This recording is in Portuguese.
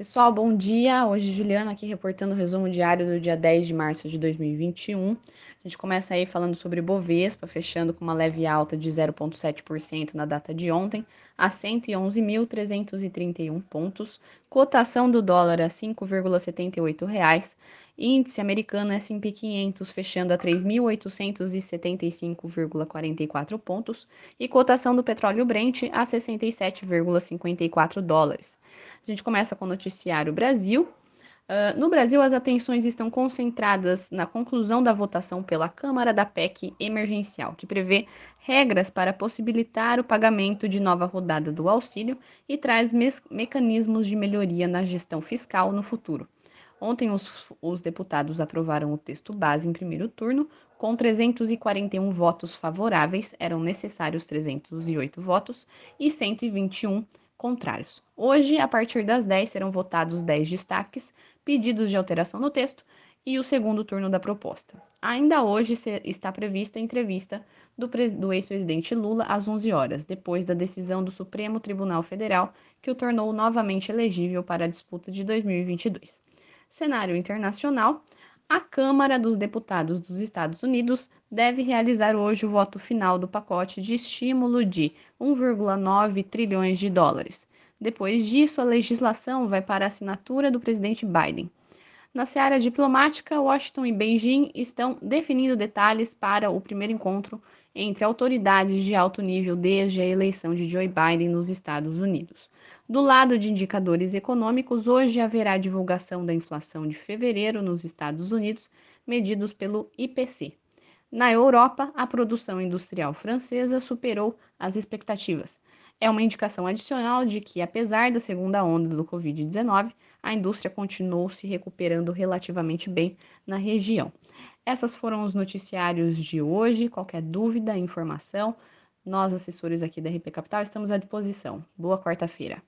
Pessoal, bom dia. Hoje Juliana aqui reportando o resumo diário do dia 10 de março de 2021. A gente começa aí falando sobre Bovespa, fechando com uma leve alta de 0,7% na data de ontem, a 111.331 pontos. Cotação do dólar a R$ 5,78. Índice americano S&P 500 fechando a 3.875,44 pontos e cotação do petróleo Brent a 67,54 dólares. A gente começa com o noticiário Brasil. Uh, no Brasil, as atenções estão concentradas na conclusão da votação pela Câmara da PEC emergencial, que prevê regras para possibilitar o pagamento de nova rodada do auxílio e traz me mecanismos de melhoria na gestão fiscal no futuro. Ontem, os, os deputados aprovaram o texto base em primeiro turno, com 341 votos favoráveis, eram necessários 308 votos, e 121 contrários. Hoje, a partir das 10, serão votados 10 destaques, pedidos de alteração no texto e o segundo turno da proposta. Ainda hoje está prevista a entrevista do, do ex-presidente Lula às 11 horas, depois da decisão do Supremo Tribunal Federal que o tornou novamente elegível para a disputa de 2022. Cenário internacional. A Câmara dos Deputados dos Estados Unidos deve realizar hoje o voto final do pacote de estímulo de 1,9 trilhões de dólares. Depois disso, a legislação vai para a assinatura do presidente Biden. Na seara diplomática, Washington e Beijing estão definindo detalhes para o primeiro encontro entre autoridades de alto nível desde a eleição de Joe Biden nos Estados Unidos. Do lado de indicadores econômicos, hoje haverá divulgação da inflação de fevereiro nos Estados Unidos, medidos pelo IPC. Na Europa, a produção industrial francesa superou as expectativas. É uma indicação adicional de que, apesar da segunda onda do Covid-19, a indústria continuou se recuperando relativamente bem na região. Essas foram os noticiários de hoje. Qualquer dúvida, informação, nós, assessores aqui da RP Capital, estamos à disposição. Boa quarta-feira.